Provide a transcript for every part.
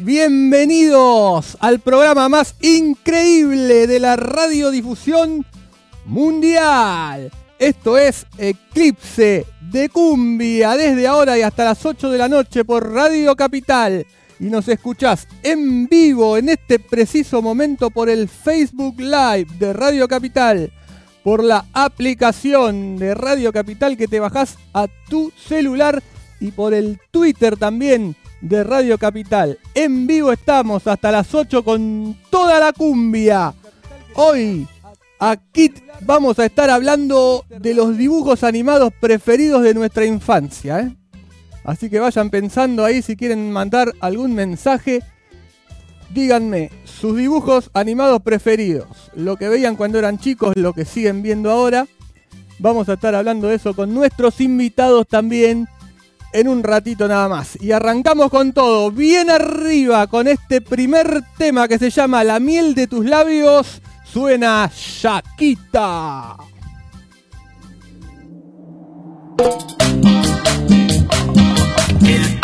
Bienvenidos al programa más increíble de la radiodifusión mundial. Esto es Eclipse de Cumbia desde ahora y hasta las 8 de la noche por Radio Capital. Y nos escuchás en vivo en este preciso momento por el Facebook Live de Radio Capital, por la aplicación de Radio Capital que te bajás a tu celular y por el Twitter también de Radio Capital. En vivo estamos hasta las 8 con toda la cumbia. Hoy aquí vamos a estar hablando de los dibujos animados preferidos de nuestra infancia. ¿eh? Así que vayan pensando ahí si quieren mandar algún mensaje. Díganme sus dibujos animados preferidos. Lo que veían cuando eran chicos, lo que siguen viendo ahora. Vamos a estar hablando de eso con nuestros invitados también en un ratito nada más. Y arrancamos con todo, bien arriba, con este primer tema que se llama La miel de tus labios. Suena Shakita. El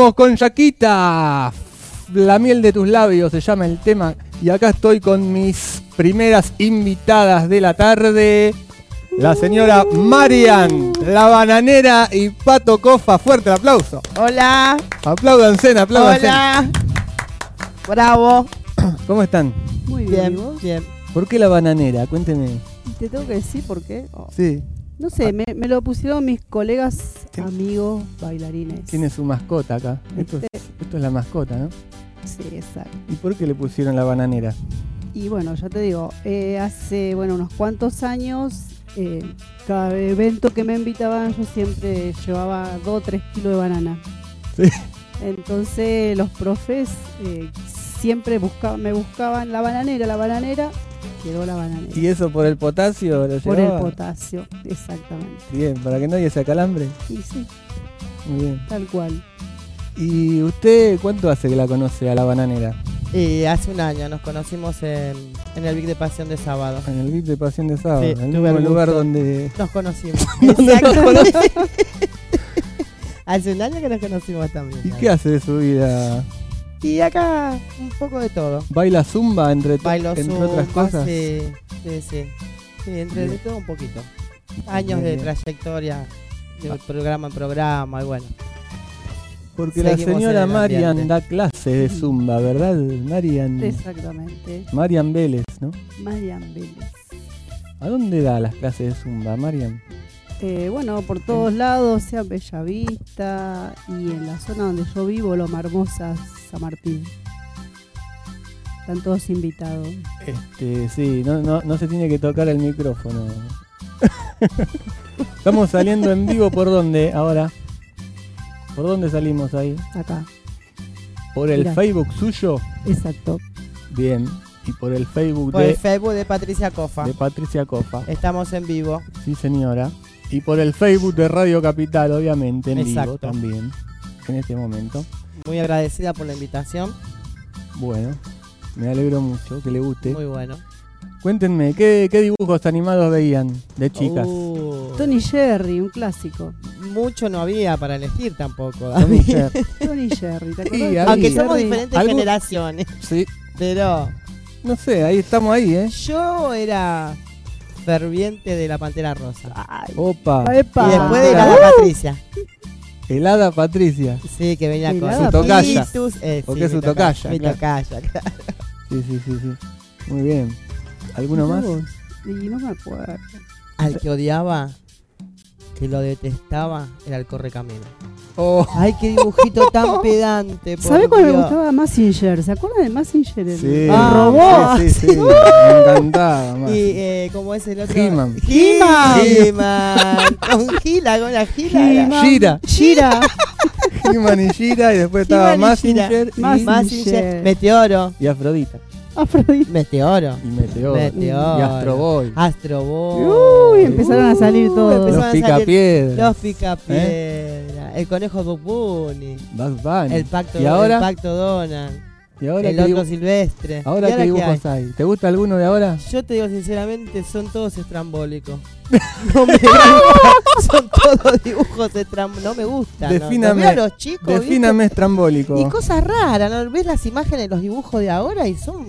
Arrancábamos con Yaquita. La miel de tus labios se llama el tema. Y acá estoy con mis primeras invitadas de la tarde. La señora Marian, la bananera y Pato Cofa. Fuerte el aplauso. Hola, Apláudanse, apláudanse. hola. Bravo. ¿Cómo están? Muy bien, ¿y Bien, bien. ¿Por qué la bananera? Cuénteme. Te tengo que decir por qué. Oh, Sí, No sé, me, me lo pusieron mis colegas, amigos, bailarines. tiene su mascota acá. Esto es, esto es la mascota, ¿no? Sí, exacto. ¿Y por qué le pusieron la bananera? Y bueno, ya te digo, eh, hace bueno unos cuantos años, eh, cada evento que me invitaban yo siempre llevaba 2 o 3 kilos de banana. Sí. Entonces los profes eh, siempre busca- me buscaban la bananera, la bananera, quedó la bananera. ¿Y eso por el potasio lo Por el potasio, exactamente. Bien, para que nadie se acalambre. Y sí, Muy bien. tal cual. ¿Y usted cuánto hace que la conoce a la bananera? Y hace un año nos conocimos en, en el Big de Pasión de Sábado. En el VIP de Pasión de Sábado, Sí, en el lugar donde... Nos conocimos. ¿Dónde nos Exactamente. hace un año que nos conocimos también. ¿Y qué hace de su vida? Y acá un poco de todo. ¿Baila zumba entre, Bailo entre zumba, otras cosas? Sí, sí, sí. Sí, entre de todo un poquito. Años de trayectoria, de Ah. programa en programa, y bueno. Porque la señora Marian da clases de zumba, ¿verdad? Marian, Exactamente. Marian Vélez, ¿no? Marian Vélez. ¿A dónde da las clases de zumba, Marian? Eh, bueno, por todos lados, sea en Bellavista y en la zona donde yo vivo, Loma Hermosa, San Martín. Están todos invitados. Este, sí, no, no, no se tiene que tocar el micrófono. Estamos saliendo en vivo por dónde ahora? ¿Por dónde salimos ahí? Acá, ¿Por el Mirá. Facebook suyo? exacto. Bien. Y por el Facebook Por el de, Facebook de Patricia Cofa. de Patricia Cofa. Estamos en vivo. Sí, señora. Y por el Facebook de Radio Capital, obviamente, en vivo Exacto. también. En este momento. Muy agradecida por la invitación. Bueno, me alegro mucho que le guste. Muy bueno. Cuéntenme, ¿qué, qué dibujos animados veían de chicas? Uh, Tony Jerry, un clásico. mucho no había para elegir tampoco. David. Jerry. Tony Jerry, ¿te Sí. Aunque somos diferentes ¿Algo? generaciones. Sí, Pero no sé, ahí estamos ahí, ¿eh? yo era ferviente de la Pantera Rosa. Ay, Opa. epa. Y después de la Rosa. Patricia. Helada Patricia. Sí, que venía con Helada Su tocaya. Eh, Porque sí, es su mi toca- tocaya, Mi claro. tocaya, claro. Sí, sí, sí, sí. Muy bien. ¿Alguno más? Y no me acuerdo. Al que odiaba, que lo detestaba, era el Correcamino. Oh, Ay, qué dibujito tan pedante. por ¿Sabes cuál me gustaba? Massinger. ¿Se acuerdan de Massinger? El, sí. Ah, robot. Sí, sí, sí. Me encantaba. más. Y eh, como es el otro. He-Man. He-Man. He-Man. Con Gila, con la Gila. Gira. Gira. He-Man y Gira y después estaba y. Massinger y, Mas- Mazinger. Meteoro. y Afrodita. Afrodita. Meteoro. Y Meteor. Meteoro. Y Astro Boy. Astro Boy. Uy, empezaron a salir todos. Los Picapiedras. Los picapiedra. El conejo Bunny. Bugs Bunny. El pacto, ¿Y ahora? el pacto Donald. ¿Y ahora el otro silvestre. ahora ¿Y qué dibujos hay? hay? ¿Te gusta alguno de ahora? Yo te digo sinceramente, son todos estrambólicos. No me. Son todos dibujos estrambólicos. No me gustan. ¿no? Defíname- a los chicos. Defíname estrambólico. Y cosas raras, ¿no? Ves las imágenes de los dibujos de ahora y son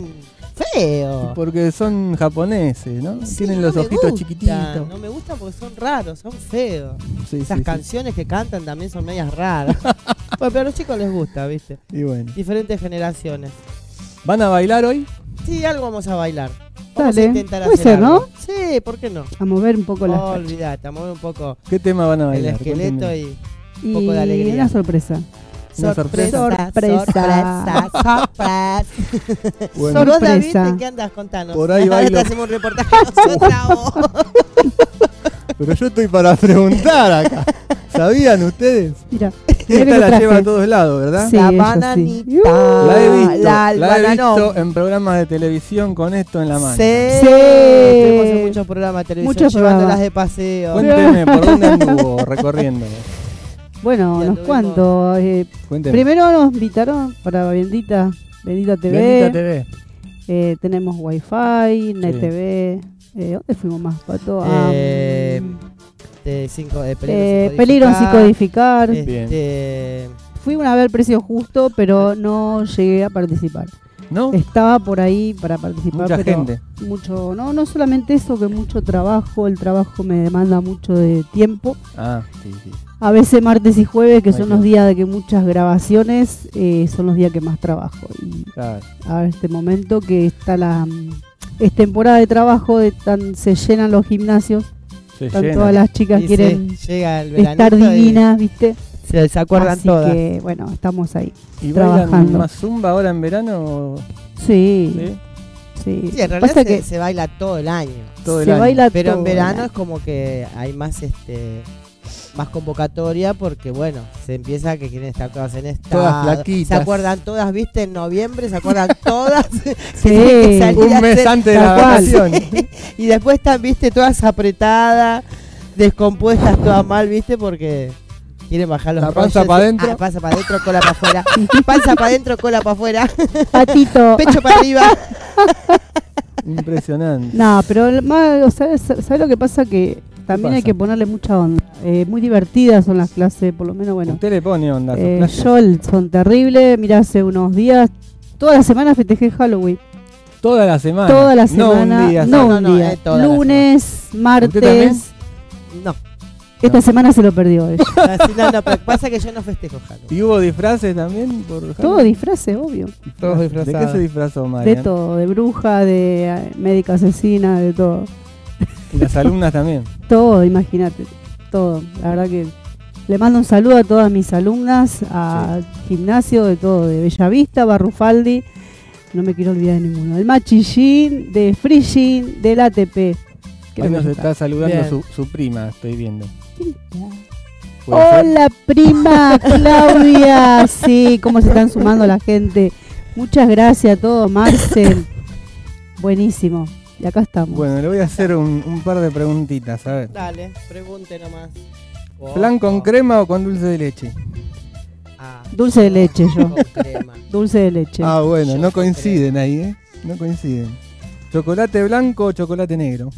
feos. Porque son japoneses, ¿no? Sí, Tienen no los ojitos chiquititos. No me gustan porque son raros, son feos. Sí, Esas sí, sí. canciones que cantan también son medias raras. bueno, pero a los chicos les gusta, ¿viste? Y bueno. Diferentes generaciones. ¿Van a bailar hoy? Sí, algo vamos a bailar. Vamos Dale. a intentar Puede hacer ser, algo. ¿no? Sí, ¿por qué no? A mover un poco las Oh, cachas. olvidate, a mover un poco ¿Qué tema van a el bailar? esqueleto Cuéntenme. y Y poco de alegría. una sorpresa. Una sorpresa. Sorpresa. sorpresa, sorpresa. Bueno, ¿Y vos, David, Sorpresa. ¿de qué andas? Contanos. Por ahí Ahora bailo. te hacemos un reportaje vos. Pero yo estoy para preguntar acá. ¿Sabían ustedes? Mira, mira que Esta lo la traje. lleva a todos lados, ¿verdad? Sí, La bananita. La he visto, La, la he bananón. visto en programas de televisión con esto en la mano. Sí. Sí. Estuvimos en muchos programas de televisión Muchos llevándolas programas. de paseo. Cuénteme, ¿por dónde anduvo recorriendo? Bueno, unos cuantos. eh, primero nos invitaron para Bendita, Bendita TV. Bendita TV. Eh, tenemos Wi-Fi, NetTV. Eh, ¿Dónde fuimos más, Pato? Ah, Eh, De cinco, de peligro eh, sin peligro sin codificar. codificar. Bien. Este, fui una vez al precio justo, pero no llegué a participar. ¿No? Estaba por ahí para participar, Mucha pero gente. mucho, no, no solamente eso, que mucho trabajo, el trabajo me demanda mucho de tiempo. Ah, sí, sí. A veces martes y jueves, que son los días de que muchas grabaciones, eh, son los días que más trabajo. Y Claro. a este momento que está la mm, es temporada de trabajo, de tan, se llenan los gimnasios, Se están llena. todas las chicas Y quieren llega el estar y divinas, ¿viste? Se, se acuerdan Así todas. que bueno, estamos ahí. ¿Y bailan trabajando. más zumba ahora en verano? Sí, ¿Sí? sí. Sí, en realidad se, que se baila todo el año. Todo el se año. baila Pero en verano el es como que hay más este más convocatoria porque bueno, se empieza que quieren estar todas en estado. Todas flaquitas. Se acuerdan todas, viste, en noviembre, se acuerdan todas. Sí. tienen que Un mes antes de la vacación. Y después están, viste, todas apretadas, descompuestas, todas mal, viste, porque quieren bajar los La panza rollos. pa' adentro. Ah, panza para adentro, cola para afuera. panza para adentro, cola para afuera. Patito. Pecho para arriba. Impresionante. No, pero más, ¿sabes, ¿sabes lo que pasa? Que también hay que ponerle mucha onda. Eh, muy divertidas son las clases, por lo menos, bueno. Usted le pone onda Eh, yo son terribles. Mira, hace unos días, toda la semana festejé Halloween. Toda la semana. Toda la No semana. un día. no no, un no, día. eh, Lunes, martes. No, Esta No. semana se lo perdió ella. no, no, pero pasa que yo no festejo Halloween. ¿Y hubo disfraces también? Por Todo disfraces, obvio. Todos ¿De qué se disfrazó María? De todo, de bruja, de eh, médica asesina, de todo. Y las alumnas también. Todo, imagínate. Todo. La verdad que le mando un saludo a todas mis alumnas, a gimnasio, de todo, de Bellavista, Barrufaldi. No me quiero olvidar de ninguno. Del Machillín, de Frigin, del ATP. Ahí nos está saludando su, su prima, estoy viendo. ¿Quién ¿Puede ser? Hola, prima Claudia. Sí, cómo se están sumando la gente. Muchas gracias a todos, Marcel. Buenísimo. Y acá estamos. Bueno, le voy a hacer un, un par de preguntitas, a ver. Dale, pregunte nomás. ¿Flan con crema o con dulce de leche? Ah, Dulce de leche yo. con crema. Dulce de leche. Ah, bueno, Yo no coinciden ahí, ¿eh? No coinciden. ¿Chocolate blanco o chocolate negro?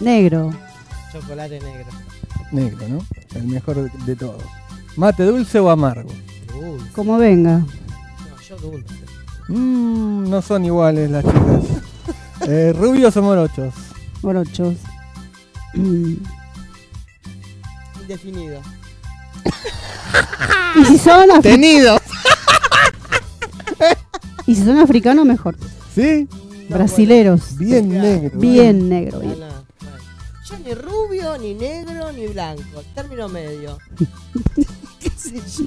Negro. Chocolate negro. Negro, ¿no? El mejor de todos. ¿Mate dulce o amargo? Dulce. Como venga. No, yo dulce. Mmm, no son iguales las chicas. Eh, ¿Rubios o morochos? Morochos. Indefinido. Y si son afri- ¡Tenido! y si son africanos mejor. ¿Sí? No, Brasileros. Bien negro. Bien negro. bueno, bien. no, no. Yo ni rubio, ni negro, ni blanco. Término medio. ¿Qué sé yo?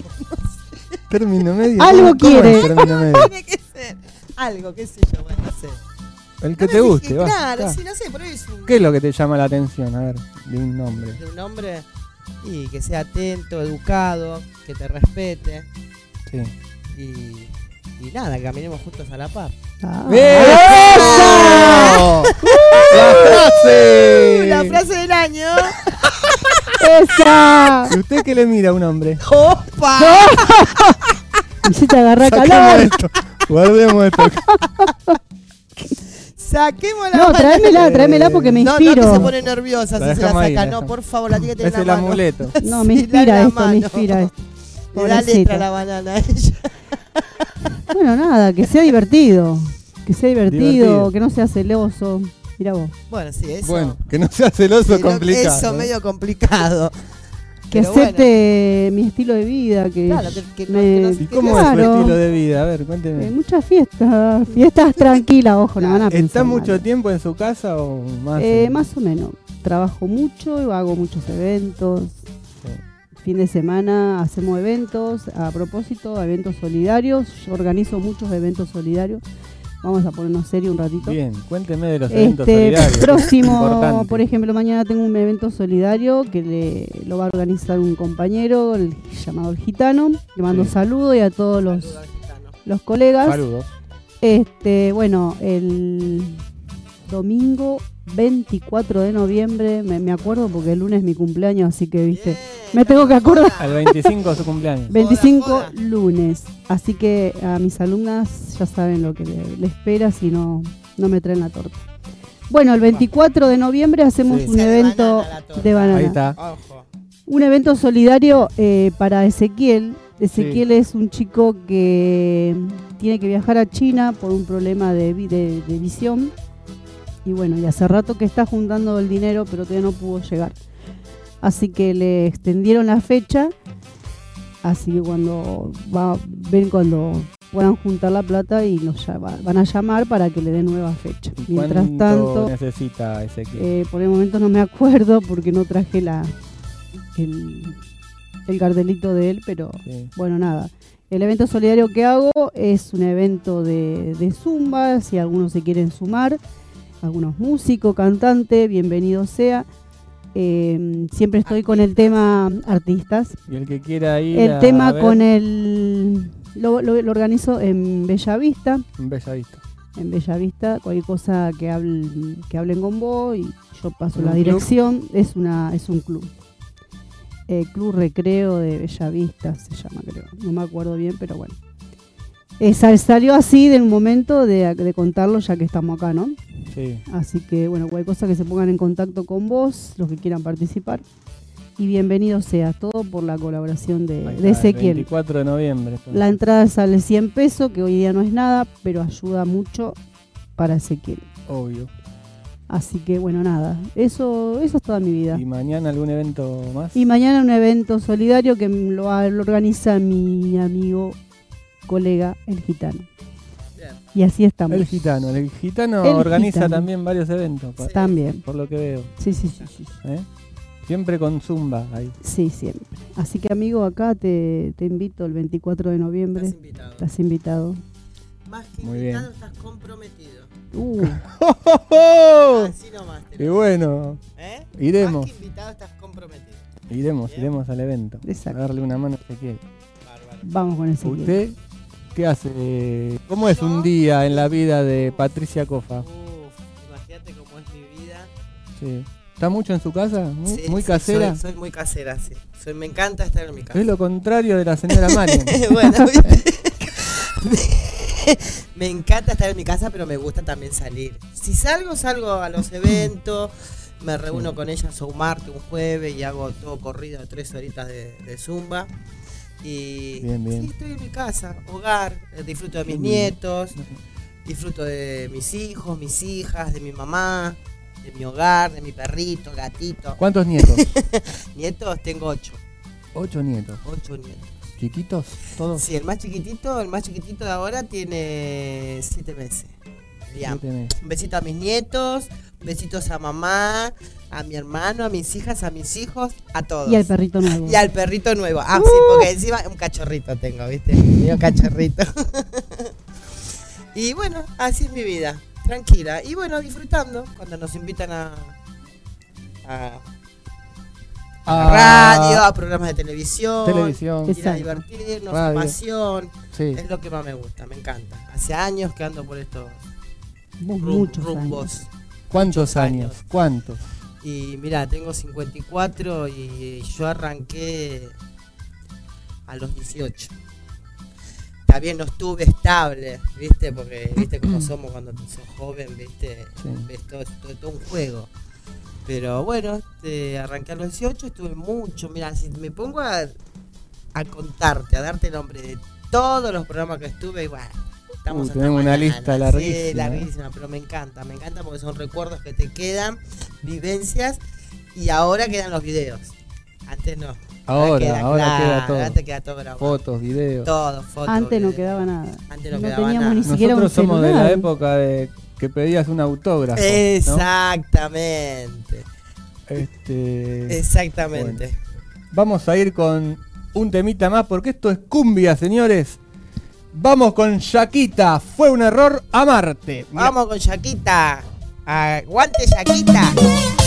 Término medio. Algo ¿Cómo- cómo es quiere. término medio? Tiene que ser. Algo, qué sé yo, bueno, no sé. El que No te guste, va. Claro, sí, no sé, pero es un, ¿Qué es lo que te llama la atención? A ver, de un nombre. de un hombre y que sea atento, educado, que te respete Sí. y, y nada, que caminemos juntos a la par. Ah. ¡Eso! ¡La frase! La frase del año. ¡Esa! ¿Y usted qué le mira a un hombre? ¡Opa! Y si te agarra Saquemos calor. esto. Guardemos esto. Saquemos la No, tráemela, tráemela porque me No, no, que inspiro. se pone nerviosa La si se la ahí, saca. la no, por favor, la tiene que tener Es en la el mano. amuleto. No, me inspira esto, me inspira esto. Le da letra a la banana a ella. Bueno, nada, que sea divertido. Que sea divertido, Divertido. que no sea celoso. Mira vos. Bueno, sí, eso. Bueno, que no sea celoso complicado. Eso ¿eh? medio complicado. Que Pero acepte mi estilo de vida, que, Claro, que- me- que no- ¿Y cómo es claro. su estilo de vida? A ver, Eh, cuénteme. muchas fiestas, fiestas tranquilas, ojo, no van a ¿Está pensar mucho mal. tiempo en su casa o más? Eh, en- más o menos. Trabajo mucho, hago muchos eventos. Fin de semana hacemos eventos. A propósito, eventos solidarios. Yo organizo muchos eventos solidarios. Vamos a ponernos serio un ratito. Bien, cuénteme de los eventos Este solidarios. próximo, por ejemplo, mañana tengo un evento solidario que le, lo va a organizar un compañero el, llamado El Gitano. Le mando Sí. saludos y a todos los, Saludos los colegas. Saludos. Este, bueno, el domingo 24 de noviembre, me, me acuerdo porque el lunes es mi cumpleaños, así que, viste, Bien, me tengo que acordar. Al 25 de su cumpleaños. 25 joda. lunes, así que a mis alumnas ya saben lo que le, le espera si no, no me traen la torta. Bueno, el 24 de noviembre hacemos Sí. un de evento banana de banana. Ahí está. Ojo. Un evento solidario eh, para Ezequiel. Ezequiel es un chico que tiene que viajar a China por un problema de, vi- de- de visión. Y bueno, y hace rato que está juntando el dinero, pero todavía no pudo llegar. Así que le extendieron la fecha. Así que cuando va, ven cuando puedan juntar la plata y nos llama- van a llamar para que le den nueva fecha. ¿Y Mientras tanto, necesita Ezequiel? eh, por el momento no me acuerdo porque no traje la el, el cartelito de él, pero Sí. bueno, nada. El evento solidario que hago es un evento de, de zumba, si algunos se quieren sumar, algunos músicos, cantantes, bienvenido sea. Eh, siempre estoy con el tema artistas. Y el que quiera ir El a tema ver, con el... Lo, lo- lo organizo en Bellavista, en Bellavista. en Bellavista, cualquier cosa que, habl- que hablen con vos y yo paso ¿Un la club? dirección, es una es un club. Eh, club Recreo de Bellavista se llama, creo. No me acuerdo bien, pero bueno. Eh, sal- salió así de un momento de, de contarlo ya que estamos acá, ¿no? Sí. Así que bueno, cualquier cosa que se pongan en contacto con vos, los que quieran participar. Y bienvenido sea todo por la colaboración de, está, el Ezequiel. 24 de noviembre. entonces. La entrada sale 100 pesos, que hoy día no es nada, pero ayuda mucho para Ezequiel. Obvio. Así que bueno, nada, eso, eso es toda mi vida. ¿Y mañana algún evento más? Y mañana un evento solidario que lo, lo organiza mi amigo, colega, el gitano. Bien. Y así estamos. El gitano. El gitano El organiza gitano. también varios eventos, pa- También. por lo que veo. Sí, sí, sí, sí. ¿eh? Siempre con Zumba ahí. Sí, siempre. Así que amigo, acá te, te invito el 24 de noviembre. Estás invitado. Estás invitado. Más que Muy invitado, bien. estás comprometido. Uh, Así nomás. te ¡Qué lo- bueno! ¿Eh? Iremos. Más que invitado, estás comprometido. Iremos, Bien. iremos al evento. Exacto. A darle una mano a Ezequiel. Bárbaro. vamos con Ezequiel. ¿Usted qué hace? ¿Cómo es un día en la vida de Patricia Cofa? Imagínate cómo es mi vida. Sí. ¿Está mucho en su casa? ¿Muy, Sí, muy sí, casera? Soy, soy muy casera, sí. Soy, me encanta estar en mi casa. Es lo contrario de la señora Marian. bueno, ¿viste? me encanta estar en mi casa, pero me gusta también salir. Si salgo, salgo a los eventos, me reúno con ellas un martes, un jueves y hago todo corrido, tres horitas de, de zumba. Y Bien, bien. sí, estoy en mi casa, hogar, eh, disfruto de mis nietos, disfruto de mis hijos, mis hijas, de mi mamá, de mi hogar, de mi perrito, gatito. ¿Cuántos nietos? Nietos tengo ocho, Ocho nietos. ocho nietos. ¿Chiquitos? ¿Todos? Sí, el más chiquitito, el más chiquitito de ahora tiene siete meses. Liam. Siete meses. Un besito a mis nietos, besitos a mamá, a mi hermano, a mis hijas, a mis hijos, a todos. Y al perrito nuevo. Y al perrito nuevo. Ah, sí, porque encima un cachorrito tengo, ¿viste? Mío cachorrito. y bueno, así es mi vida. Tranquila. Y bueno, disfrutando cuando nos invitan a, a, a Ah, radio, a programas de televisión. Televisión. Ir a divertirnos, Radio. pasión. Sí. Es lo que más me gusta, me encanta. Hace años que ando por estos muchos rumbos. años. ¿Cuántos muchos años? años. ¿Cuántos? Y mira, tengo 54 y yo arranqué a los 18. También no estuve estable, ¿viste? Porque, ¿viste cómo somos cuando sos joven, ¿viste? Sí. Ves todo, todo- todo un juego. Pero bueno, este, arranqué a los 18, estuve mucho. Mira, si me pongo a, a contarte, a darte nombre de todos los programas que estuve, y bueno, estamos Uh, tenemos una mañana. lista Sí, larguísima, ¿eh? larguísima, pero me encanta, me encanta porque son recuerdos que te quedan, vivencias, y ahora quedan los videos. Antes no. Ahora, ahora queda todo. Antes queda todo grabado. Fotos, videos. Todo, fotos. Antes no quedaba nada. Antes no no quedaba teníamos nada. ni siquiera Nosotros un somos de la época de que pedías un autógrafo. ¿no? Exactamente. Este, Exactamente. Vamos a ir con un temita más porque esto es cumbia, señores. Vamos con Shakita. Fue un error amarte. Mirá, Vamos con Shakita. Aguante Shakita.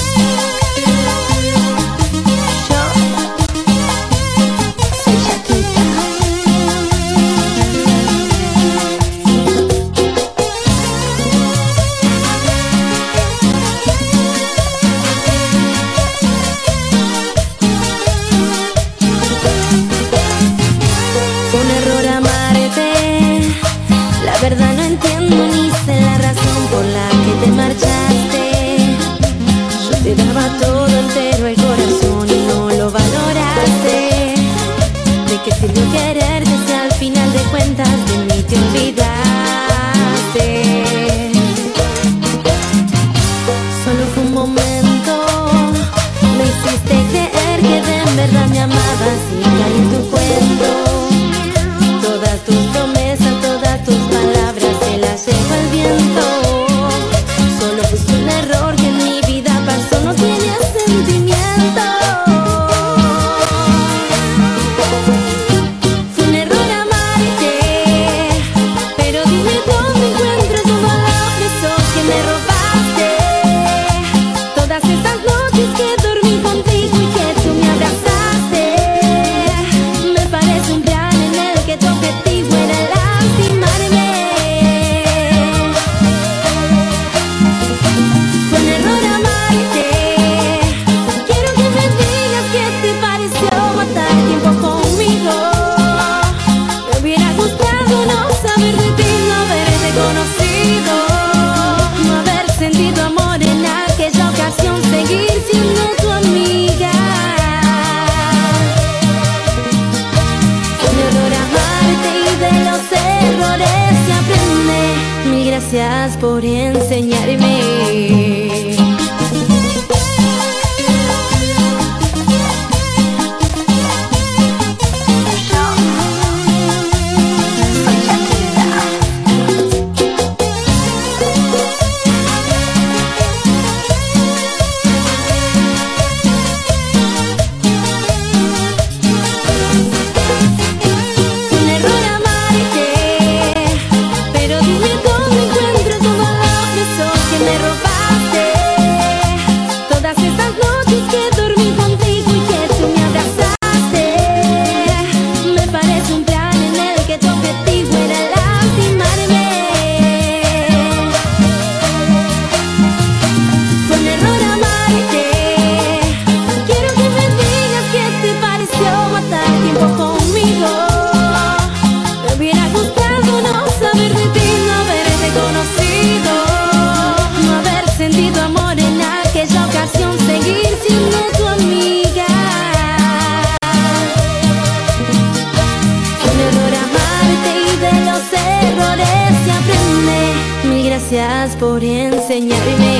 Gracias por enseñarme.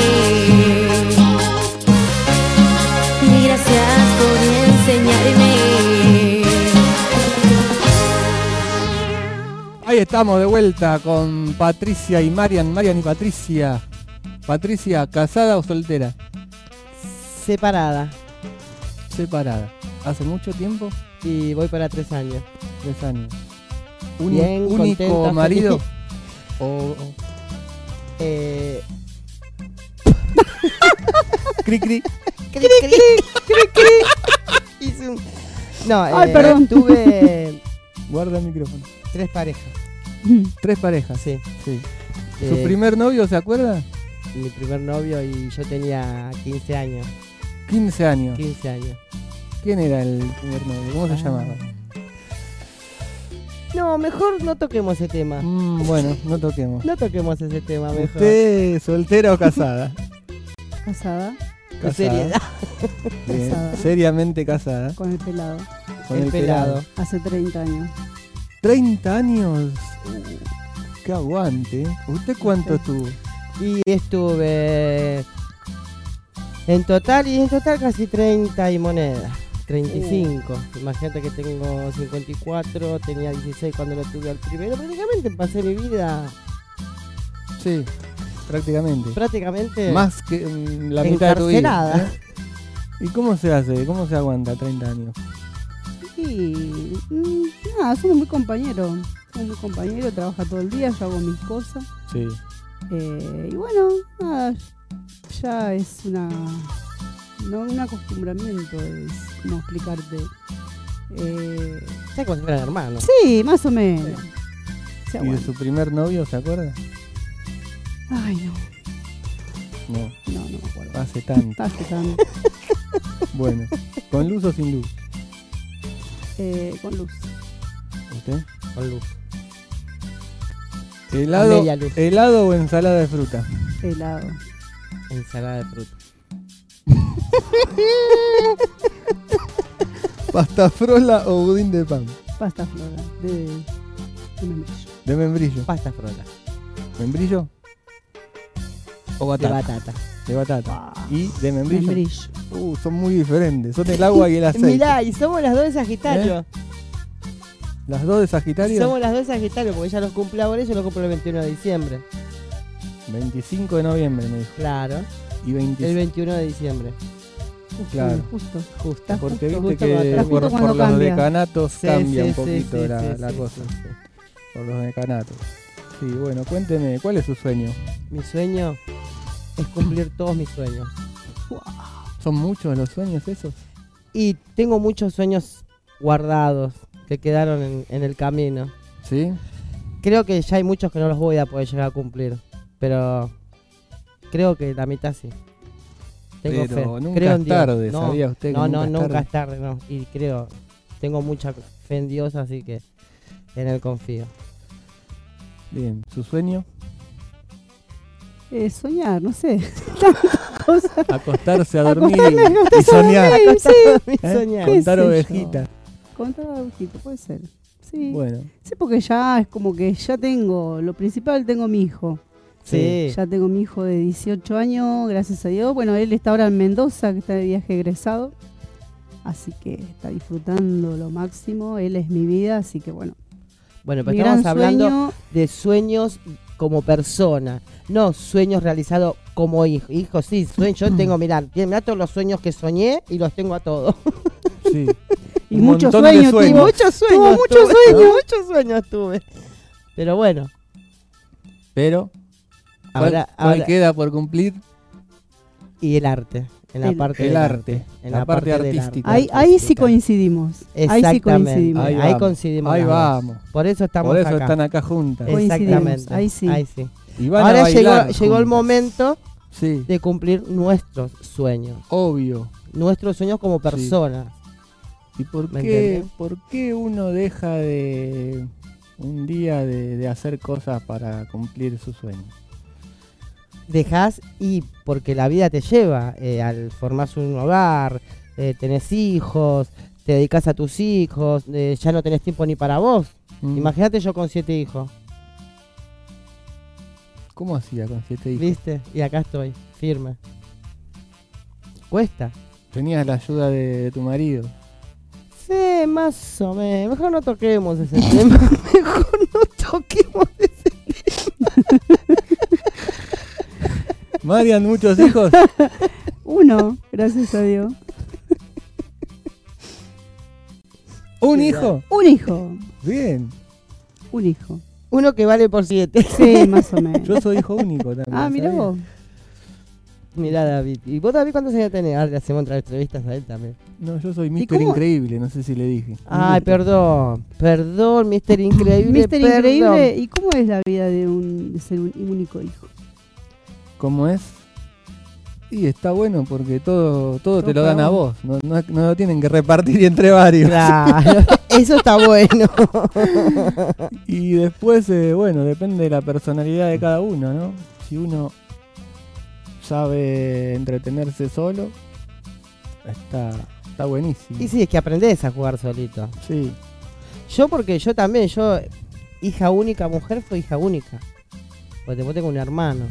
Gracias por enseñarme. Ahí estamos de vuelta con Patricia y Marian. Marian y Patricia. Patricia, ¿casada o soltera? Separada. Separada. ¿Hace mucho tiempo? Y voy para tres años. Tres años. Uni- Bien, ¿Único contenta, marido? feliz. O, o- Eh, cri cri. cri, cri, cri, cri. Hice un- No, Ay, eh, perdón. tuve Guarda el micrófono. tres parejas. Tres parejas. Sí. Sí. ¿Su Eh, primer novio se acuerda? Mi primer novio y yo tenía 15 años. 15 años. 15 años. ¿Quién era el primer novio? ¿Cómo se Ah. llamaba? No, mejor no toquemos ese tema. Mm, bueno, no toquemos. No toquemos ese tema, mejor. ¿Usted soltera o casada? Casada Con seriedad. Bien, Casada. Seriamente casada. con el pelado. Con el pelado. Hace 30 años. 30 años. Uh, qué aguante. ¿Usted cuánto tuvo? Y estuve en total, y en total casi 30 y moneda. 35. Imagínate que tengo 54, tenía 16 cuando lo tuve al primero. Prácticamente pasé mi vida, Sí, prácticamente. prácticamente Más que mm, la mitad de tu vida. encarcelada. ¿eh? ¿Y cómo se hace? ¿Cómo se aguanta 30 años? Y mm, nada, somos muy compañeros. Somos muy compañeros, trabaja todo el día, yo hago mis cosas. Sí. Eh, y bueno, nada, ya es una. No un acostumbramiento, es como explicarte. Eh, Ya como si fueran hermanos. sí, más o menos. ¿Y de su primer novio se acuerda? Ay, no, No, no, no me acuerdo. hace tanto. Hace tanto. Bueno, ¿con luz o sin luz? Eh, con luz. ¿Usted? Con luz. ¿Helado, luz. ¿Helado o ensalada de fruta? Helado. Ensalada de fruta. ¿Pasta frola o budín de pan? Pasta flora. De, De membrillo. De membrillo. Pasta frola. ¿Membrillo? ¿O De batata? batata. De batata. ¿Y de membrillo? Membrillo. Uh, son muy diferentes. Son el agua y el aceite. Mirá, y somos las dos de Sagitario. Las dos de Sagitario. Somos las dos de Sagitario, porque ella los cumple ahora y yo los cumplo el 21 de diciembre. 25 de noviembre me dijo. Claro. Y El 25. 21 de diciembre. Claro. Justo. Justo. Porque justo, viste justo que por, los cambia. decanatos Sí, cambia sí, un poquito sí, la, sí, la sí, cosa. Por los decanatos. Sí, bueno, cuénteme, ¿cuál es su sueño? Mi sueño es cumplir todos mis sueños. ¿Son muchos los sueños esos? Y tengo muchos sueños guardados que quedaron en, en el camino. ¿Sí? Creo que ya hay muchos que no los voy a poder llegar a cumplir. Pero creo que la mitad sí. Tengo Pero fe. nunca creo en es tarde, no, ¿sabía usted que No, nunca no, es nunca tarde? es tarde, no. Y creo, tengo mucha fe en Dios, así que en él confío. Bien, ¿su sueño? Eh, soñar, no sé. Acostarse a dormir Acostarme, y, sí. ¿eh? soñar. ¿Qué Contar sé yo? ovejita. Contar agujito, puede ser. Sí. Bueno, Sí, porque ya es como que ya tengo, lo principal tengo mi hijo. Sí. Ya tengo mi hijo de 18 años, gracias a Dios. Bueno, él está ahora en Mendoza, que está de viaje egresado. Así que está disfrutando lo máximo. Él es mi vida, así que bueno. Bueno, pero mi estamos hablando sueño, de sueños como persona, no sueños realizados como hijo. Hijo, sí, sueño, yo tengo, mirá, mirá todos los sueños que soñé y los tengo a todos. sí. y muchos sueños, sueños. tuvo. muchos Tuvo sueños. muchos tuve, sueños. Muchos sueños tuve. Pero bueno, Pero, ¿cuál, ahora, cuál ahora- queda por cumplir? y el arte. En la El- parte El arte, En la parte artística. Ahí, ahí sí coincidimos. Ahí sí coincidimos. Ahí coincidimos. Ahí vamos. Por eso estamos Por eso acá. están acá juntas. Coincidimos, Exactamente. ahí sí. Ahí sí. Y van a Ahora llegó, el momento Sí, de cumplir nuestros sueños. obvio. Nuestros sueños como personas. ¿Y por ¿Me qué, por qué uno deja de un día de, de hacer cosas para cumplir sus sueños? Dejas y porque la vida te lleva eh, al formarse un hogar, eh, tenés hijos, te dedicas a tus hijos, eh, ya no tenés tiempo ni para vos. Mm. Imagínate yo con siete hijos, ¿Cómo hacía con siete hijos? ¿viste? Y acá estoy, firme. Cuesta. Tenías la ayuda de, de tu marido. Sí, más o menos. Mejor no toquemos ese tema. Mejor no toquemos ese Marian, muchos hijos. Uno, gracias a Dios. ¿Un hijo? Un hijo. Bien. Un hijo. Uno que vale por siete. Sí, más o menos. Yo soy hijo único también. Ah, mira vos. Mira David. ¿Y vos David cuántos años tenés? Ahora le hacemos otra entrevistas a él también. No, yo soy Mister cómo? Increíble, no sé si le dije. Ay, perdón. Perdón, Mister Increíble. Mister perdón. Increíble. ¿Y cómo es la vida de, un, de ser un único hijo? ¿Cómo es? Y está bueno porque todo, todo te lo dan a vos. vos. No, no, no lo tienen que repartir entre varios. Claro, eso está bueno. Y después, eh, bueno, depende de la personalidad de cada uno, ¿no? Si uno sabe entretenerse solo, está, está buenísimo. Y sí, es que aprendés a jugar solito. Sí, Yo porque yo también, yo, hija única, mujer, fue hija única. Porque después tengo un hermano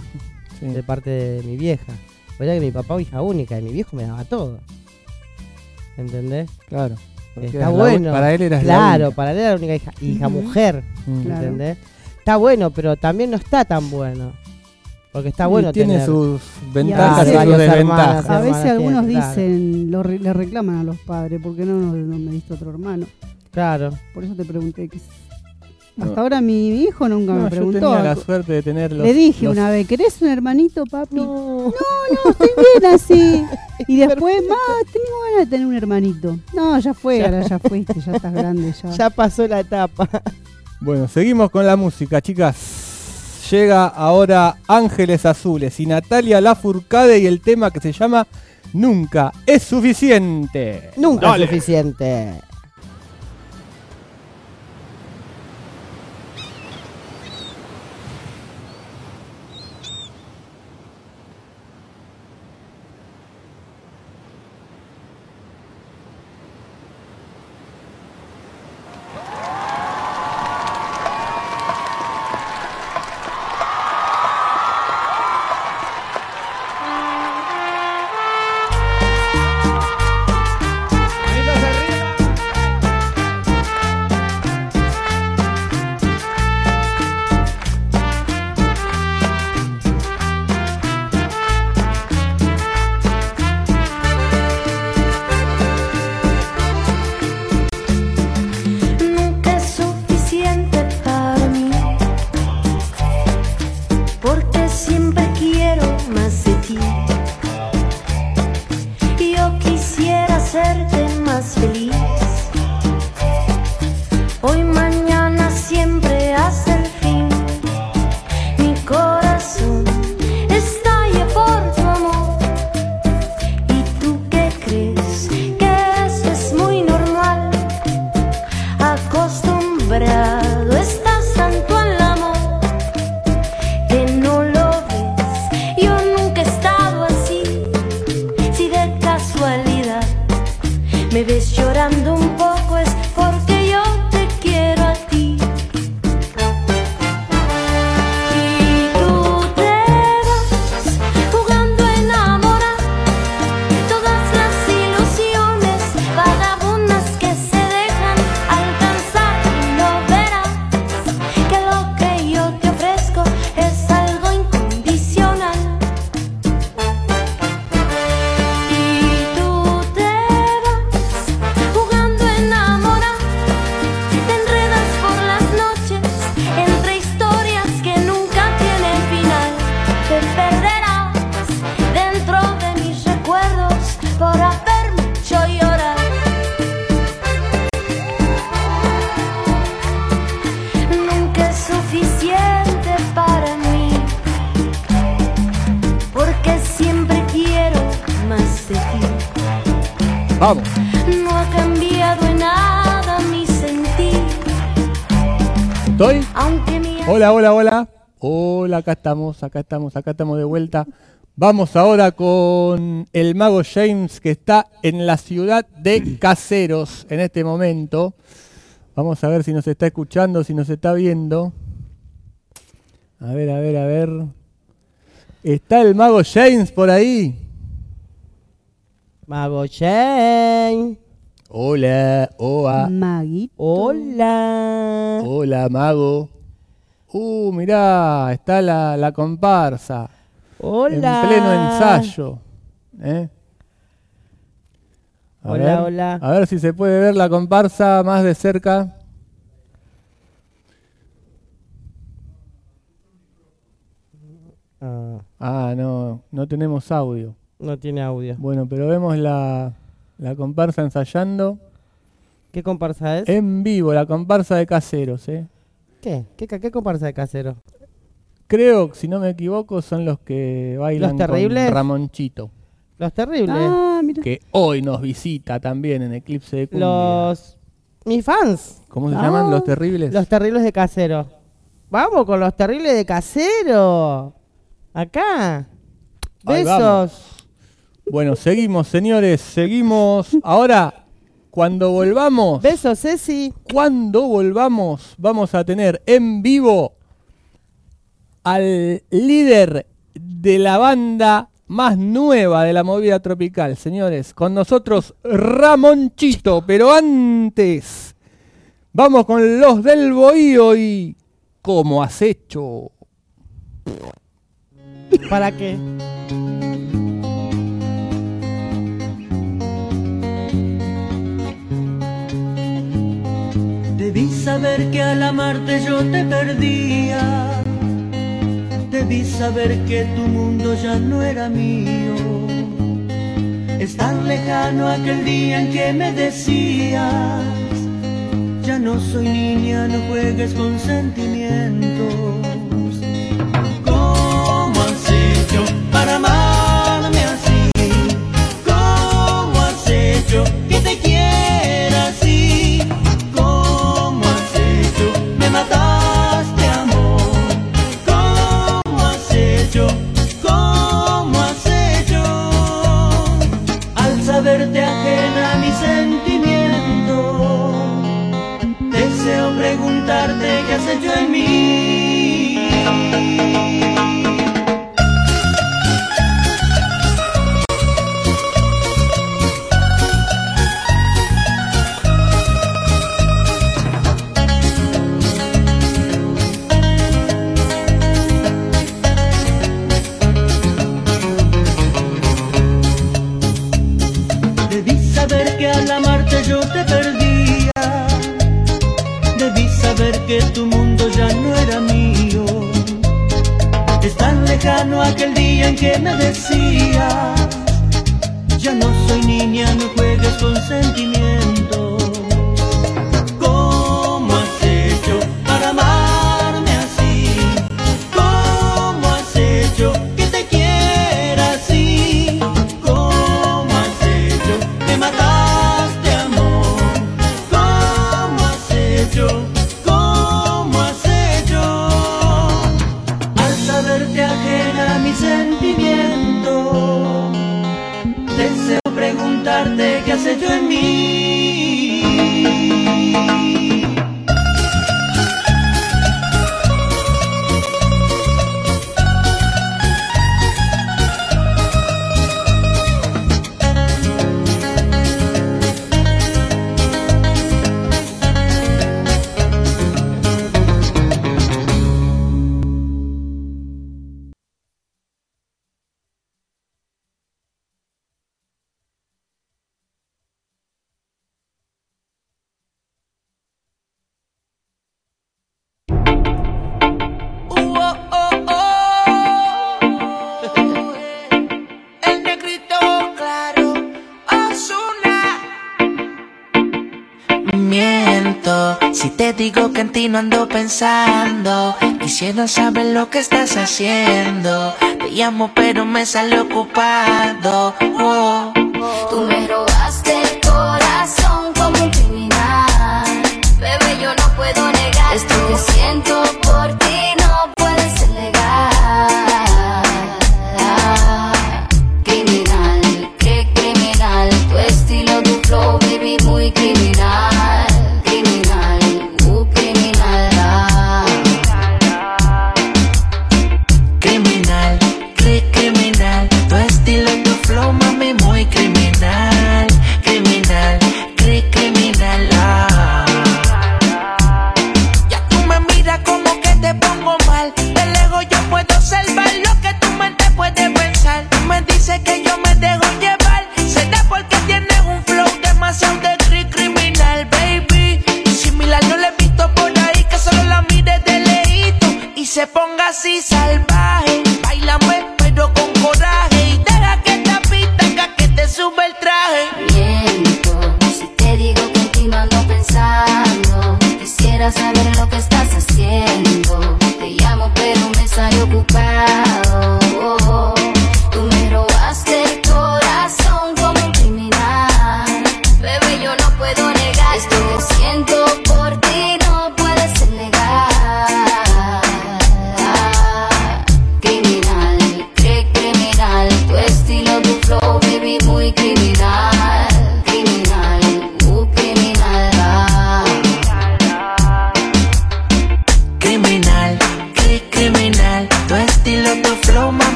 sí. de parte de mi vieja. Verdad que mi papá hija única y mi viejo me daba todo. ¿Entendés? claro. Porque Está la bueno. para él eras Claro, la única. para él era la única hija, hija mujer. Claro. ¿Entendés? Está bueno, pero también no está tan bueno. Porque está Y bueno tiene tener sus ventajas y, sus desventajas. A veces algunos tiene, claro. dicen, lo re- le reclaman a los padres, ¿por qué no, no, no me diste otro hermano? Claro. Por eso te pregunté. Que... No. Hasta ahora mi, hijo nunca No, me yo preguntó. tenía la suerte de tener los, Le dije los- una vez, ¿querés un hermanito, papi? No. No, estoy bien así. Y después, más, tengo ganas de tener un hermanito. No, ya fue, Ya. ahora ya fuiste, ya estás grande, ya. Ya pasó la etapa. Bueno, seguimos con la música, chicas. Llega ahora Ángeles Azules y Natalia Lafourcade y el tema que se llama Nunca es suficiente. Nunca Dale. es suficiente. Estamos, acá estamos, acá estamos de vuelta. Vamos ahora con el mago James que está en la ciudad de Caseros en este momento. Vamos a ver si nos está escuchando, si nos está viendo. A ver, a ver, a ver. ¿Está el mago James por ahí? Mago Shane. Hola, oa. Maguito. Hola. Hola, mago. Uh, mirá, está la, la comparsa. Hola. En pleno ensayo. ¿eh? A Hola, ver, hola. A ver si se puede ver la comparsa más de cerca. Ah, Ah, no, no tenemos audio. no tiene audio. Bueno, pero vemos la, la comparsa ensayando ¿Qué comparsa es? en vivo, la comparsa de caseros. ¿eh? ¿Qué? ¿Qué? ¿Qué comparsa de casero? Creo, si no me equivoco, son los que bailan Terribles? con Ramonchito, Los terribles. Ah, mira. que hoy nos visita también en Eclipse de Cumbia. Los. Mis fans. ¿Cómo se Ah. llaman? Los terribles. Los terribles de casero. Vamos con los terribles de casero. Acá. Besos. Bueno, seguimos, señores, seguimos. Ahora, cuando volvamos, Besos, Ceci. cuando volvamos, vamos a tener en vivo al líder de la banda más nueva de la movida tropical, señores. Con nosotros Ramonchito, pero antes vamos con los del Bohío y ¿cómo has hecho? ¿Para qué? Debí saber que al amarte yo te perdía. Debí saber que tu mundo ya no era mío. Es tan lejano aquel día en que me decías, ya no soy niña, no juegues con sentimientos. ¿Cómo has hecho para amarme así? ¿Cómo has hecho preguntarte qué has digo que en ti no ando pensando. Quisiera saber lo que estás haciendo. Te llamo, pero me sale ocupado. Oh.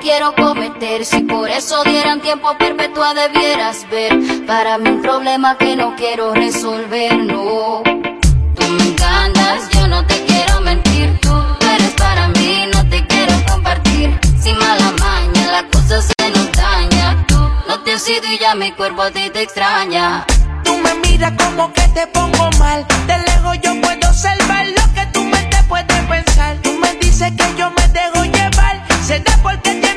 Quiero cometer. Si por eso dieran tiempo perpetua debieras ver. Para mí un problema que no quiero resolver, no. Tú me encantas, yo no te quiero mentir. Tú eres para mí, no te quiero compartir. Sin mala maña, la cosa se nos daña. Tú no te has ido y ya mi cuerpo a ti te extraña. Tú me miras como que te pongo mal. De lejos yo puedo observar lo que tu mente puede pensar. Tú me dices que yo me dejo llevar. Será porque tienes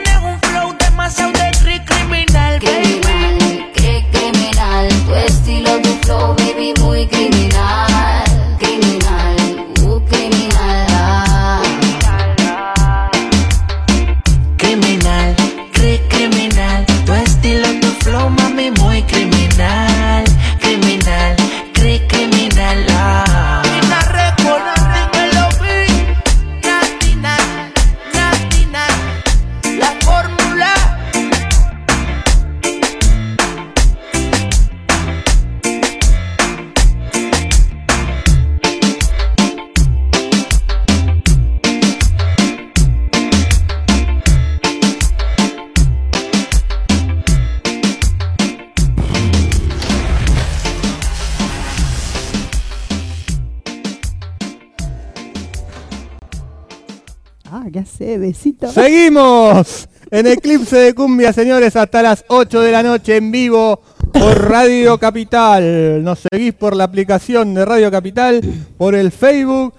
Seguimos en Eclipse de Cumbia, señores, hasta las 8 de la noche en vivo por Radio Capital. Nos seguís por la aplicación de Radio Capital, por el Facebook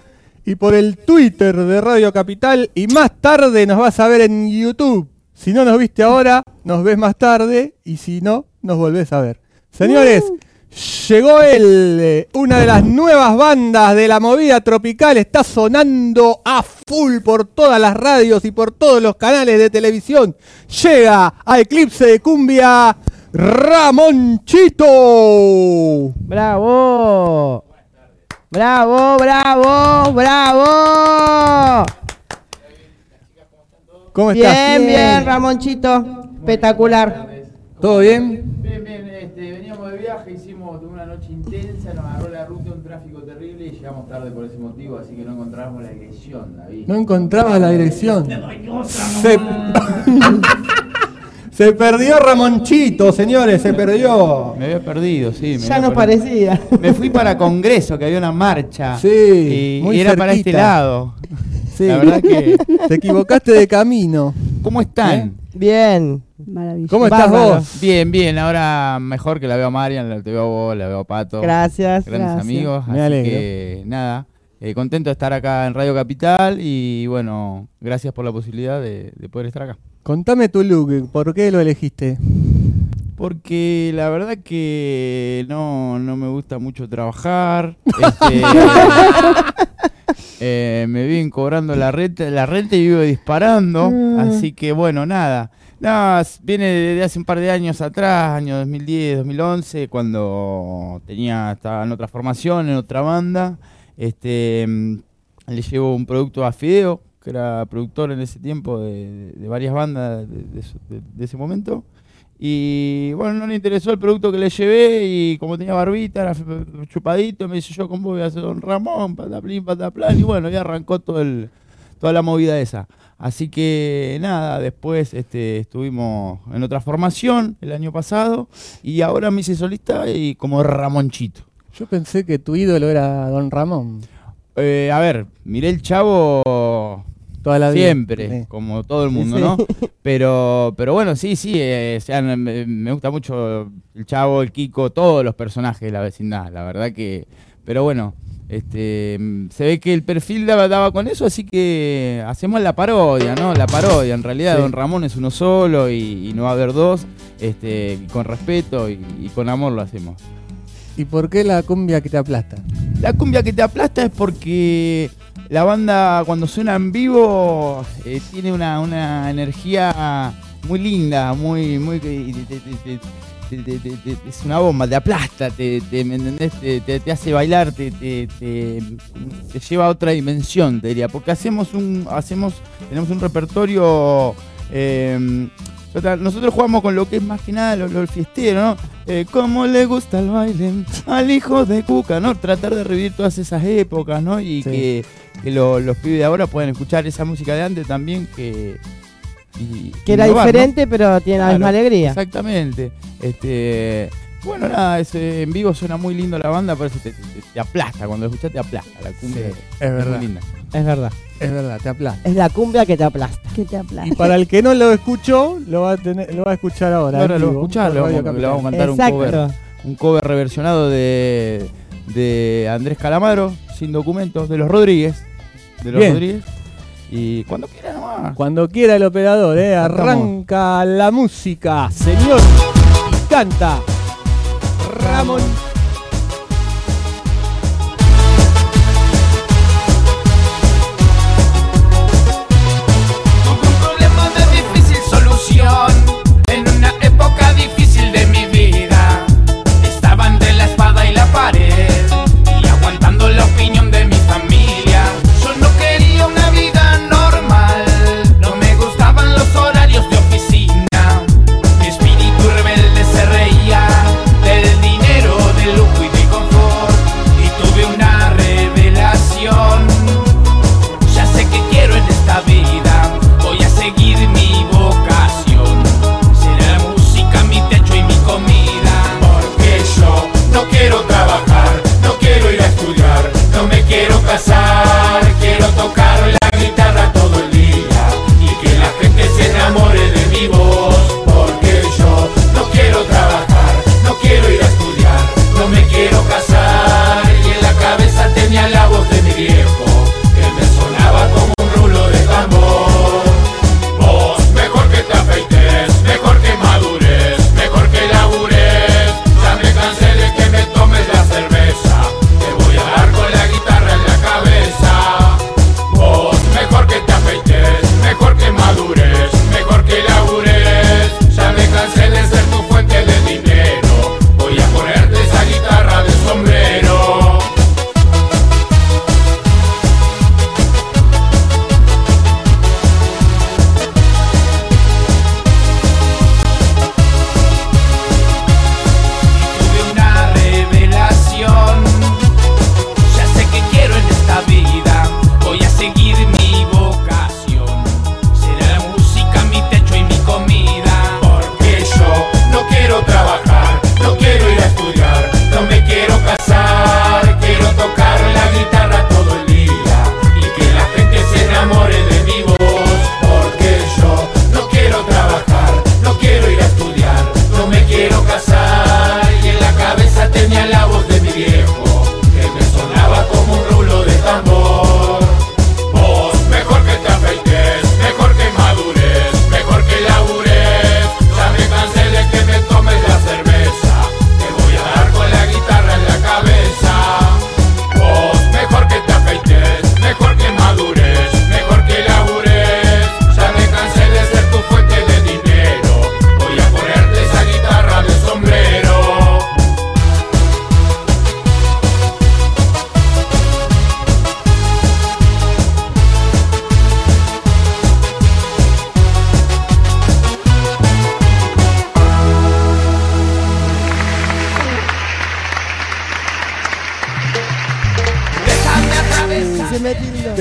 y por el Twitter de Radio Capital. Y más tarde nos vas a ver en YouTube. Si no nos viste ahora, nos ves más tarde. Y si no, nos volvés a ver. Señores, llegó él, eh, una de las nuevas bandas de la movida tropical. Está sonando a full por todas las radios y por todos los canales de televisión. Llega a Eclipse de Cumbia Ramonchito. ¡Bravo! ¡Bravo, bravo, bravo! ¿Cómo estás? Bien, bien, Ramonchito. Espectacular. ¿Todo bien? Bien, bien, este, veníamos de viaje, hicimos una noche intensa, nos agarró la ruta un tráfico terrible y llegamos tarde por ese motivo, así que no encontramos la dirección, David. No encontraba la dirección. Se... se perdió Ramonchito, señores, se perdió. Me había perdido, sí. Me Ya no perdido. parecía. Me fui para Congreso, que había una marcha. Sí, y, muy y era para este lado. Sí. La verdad que... Te equivocaste de camino. ¿Cómo están? Bien. Maravilloso. ¿Cómo estás Bárbaro. vos? Bien, bien, ahora mejor que la veo a Marian, la te veo a vos, la veo a Pato. Gracias. grandes Gracias. amigos. Me así alegro. que nada, eh, contento de estar acá en Radio Capital y bueno, gracias por la posibilidad de, de poder estar acá. Contame tu look, ¿por qué lo elegiste? Porque la verdad que no, no me gusta mucho trabajar. este, eh, me viven cobrando la renta, la renta y vivo disparando. Así que bueno, nada. S- viene desde hace un par de años atrás, año 2010, 2011, cuando tenía, estaba en otra formación, en otra banda. Este, mm, le llevo un producto a Fideo, que era productor en ese tiempo de, de varias bandas de- de de- de ese momento. Y bueno, no le interesó el producto que le llevé y como tenía barbita, era chupadito, me dice yo vos voy a hacer Don Ramón, pataplín, pataplán, y bueno, y arrancó todo el, toda la movida esa. Así que nada, después este, estuvimos en otra formación el año pasado y ahora me hice solista y como Ramonchito. Yo pensé que tu ídolo era Don Ramón. Eh, a ver, miré el chavo Toda la vida. Siempre, como todo el mundo, Sí. ¿no? Pero, pero bueno, sí, sí, eh, o sea, me, me gusta mucho el Chavo, el Kiko, todos los personajes de la vecindad, la verdad que... Pero bueno, este se ve que el perfil daba, daba con eso, así que hacemos la parodia, ¿no? La parodia, en realidad Sí. Don Ramón es uno solo y, y no va a haber dos, este, con respeto y, y con amor lo hacemos. ¿Y por qué la cumbia que te aplasta? La cumbia que te aplasta es porque la banda cuando suena en vivo eh, tiene una, una energía muy linda, muy, muy te- te- te- te- te- te- te- es una bomba, te aplasta, te, te- ¿me entendés? Te, te- te hace bailar, te, te- lleva a otra dimensión, te diría, porque hacemos un, hacemos, tenemos un repertorio eh, Total, Nosotros jugamos con lo que es más que nada lo, lo fiestero, ¿no? Eh, ¿Cómo le gusta el baile al hijo de Cuca, ¿no? Tratar de revivir todas esas épocas, ¿no? Y Sí. que, que lo- los pibes de ahora puedan escuchar esa música de antes también que... y- Que era innovar, ¿no? diferente, pero tiene la Claro, misma alegría. Exactamente. Este, bueno, nada, ese- en vivo suena muy lindo la banda, por eso te, te- te aplasta. Cuando escuchas te aplasta. La cumbia Sí, es muy verdad. linda. Es verdad. Es verdad, te aplasta. Es la cumbia que te aplasta. Que te aplasta. Y para el que no lo escuchó, lo va a tener, lo va a escuchar ahora. Ahora lo va a vivo, escuchar, Radio vamos, a cantar un cover. Un cover reversionado de, de Andrés Calamaro, sin documentos, de los Rodríguez. De los Bien. Rodríguez. Y cuando quiera nomás. Cuando quiera el operador, eh, arranca la música, señor. Y canta Ramón.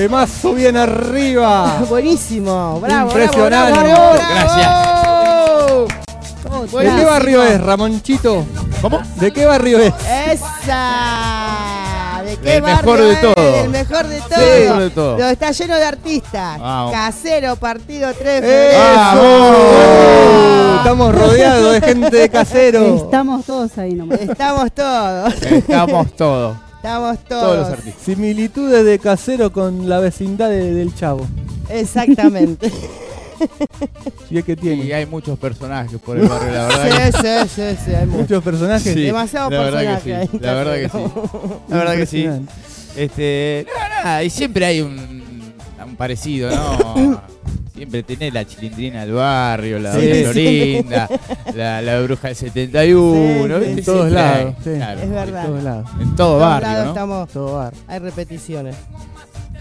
Temazo bien arriba. Buenísimo. Bravo. Impresionante. Bravo, bravo, bravo. Gracias. Oh, ¿De qué barrio es, Ramonchito? ¿Cómo? ¿De qué barrio es? Esa. ¿De qué El mejor barrio de es? todo. El mejor de todo. el mejor de todo. Lo está lleno de artistas. Vamos. Casero, partido 3 ¡Eso! ¡Vamos! Estamos rodeados de gente de casero. Estamos todos ahí nomás. Estamos todos. Estamos todos. Estamos todos. Todos los artistas. Similitudes de casero con la vecindad de- del chavo. Exactamente. Si es que Y tiene. hay muchos personajes por el barrio, la verdad. sí, sí, sí, sí, hay mucho. Muchos personajes. Sí, Demasiado la verdad que personaje sí. La verdad que sí. Casero. La verdad que sí. Impresionante. Este, no, nada, y siempre hay un, un parecido, ¿no? Siempre tenés la chilindrina del barrio, la Sí. Florinda, la, la bruja del 71, Sí, ¿viste? sí, En todos lados. sí. claro, Es verdad. En todos lados. En todo Por todos lados barrio, ¿no? estamos, Todo bar. hay repeticiones.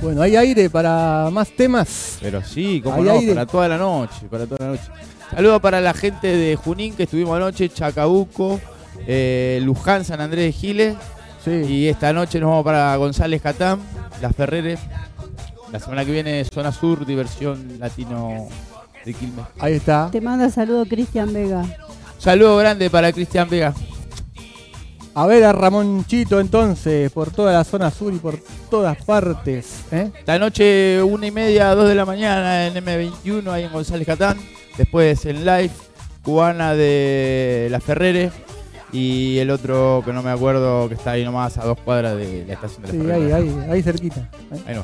Bueno, ¿hay aire para más temas? Pero sí, como no, aire. para toda la noche, para toda la noche. Saludos para la gente de Junín que estuvimos anoche, Chacabuco, eh, Luján, San Andrés de Giles. Sí. Y esta noche nos vamos para González Catán, Las Ferreres. La semana que viene, Zona Sur, diversión latino de Quilmes. Ahí está. Te manda saludo Cristian Vega. Saludo grande para Cristian Vega. A ver a Ramonchito entonces, por toda la zona sur y por todas partes. ¿eh? Esta noche, una y media, dos de la mañana en M21, ahí en González Catán. Después en live, cubana de Las Ferreres. Y el otro que no me acuerdo, que está ahí nomás a dos cuadras de la estación de Las Sí, Ferreres. ahí, ahí, ahí cerquita. ¿eh? Ahí no.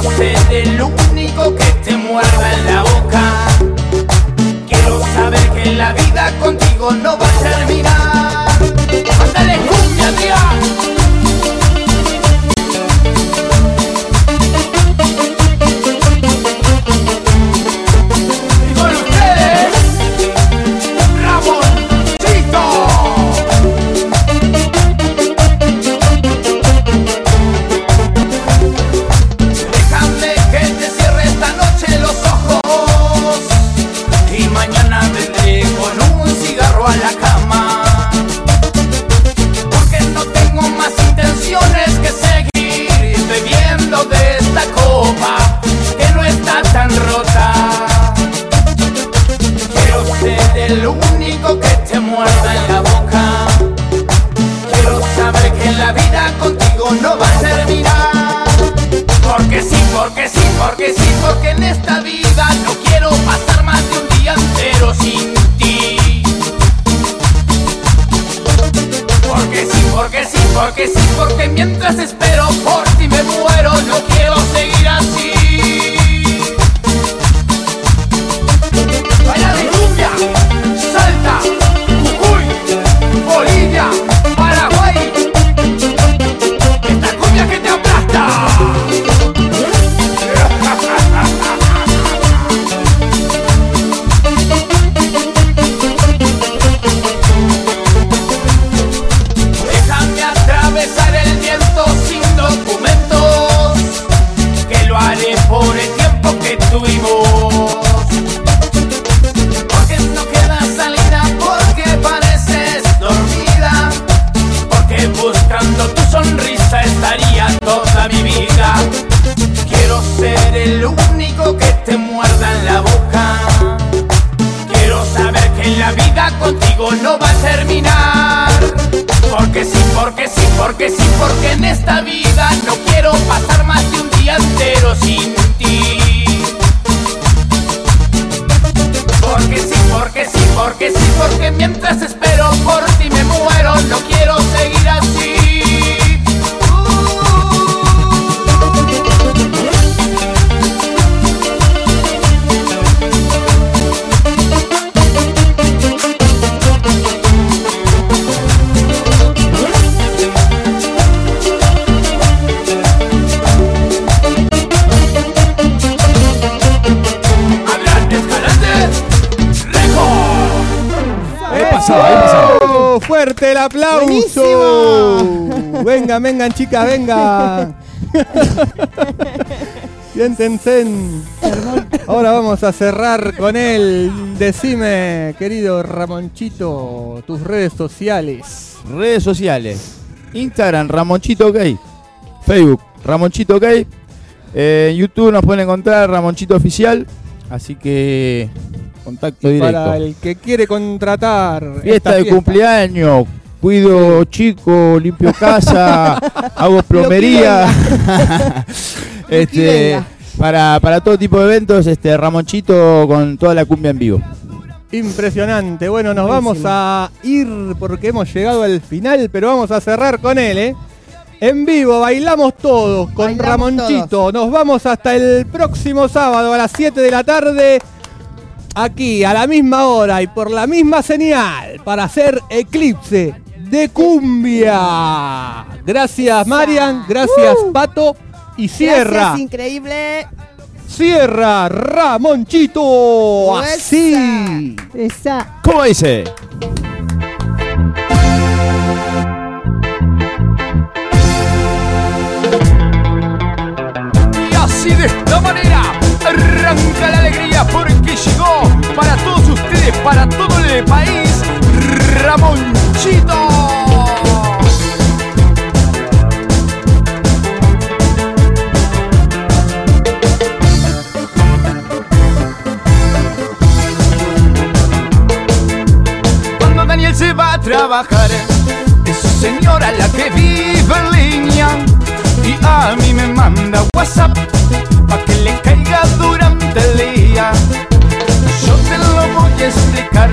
Quiero ser el único que te muerda en la boca. Quiero saber que la vida contigo no va a terminar. ¡Mándale cumbia, tía! Porque sí, porque sí, porque en esta vida no quiero pasar más de un día entero sin ti. Porque sí, porque sí, porque sí, porque mientras espero Fuerte el aplauso. Vengan, vengan chicas, vengan. Siéntense. Ahora vamos a cerrar con él. Decime, querido Ramonchito, tus redes sociales. Redes sociales. Instagram, Ramonchito Gay. Facebook, Ramonchito Gay. Eh, en YouTube nos pueden encontrar Ramonchito Oficial. Así que contacto directo. Para el que quiere contratar. Fiesta esta de cumpleaños. Cuido chico, limpio casa, hago plomería. este, para, para todo tipo de eventos, este Ramonchito con toda la cumbia en vivo. Impresionante. Bueno, nos Buenísimo. vamos a ir porque hemos llegado al final, pero vamos a cerrar con él, ¿eh? En vivo, bailamos todos con Bailamos Ramonchito. Nos vamos hasta el próximo sábado a las 7 de la tarde. Aquí, a la misma hora y por la misma señal, para hacer Eclipse de Cumbia. Gracias, Marian. Gracias, Pato. Y cierra. Gracias, increíble. Cierra Ramonchito. Así. Esa. ¿Cómo dice? Y así de esta manera arranca la alegría porque llegó para todos ustedes, para todo el país, Ramonchito. Cuando Daniel se va a trabajar, es su señora la que vive en línea y a mí me manda WhatsApp pa' que le caiga durante el día. Yo te lo voy a explicar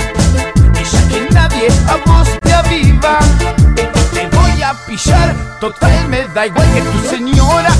y que nadie a vos te aviva, te voy a pillar. Total, me da igual que tu señora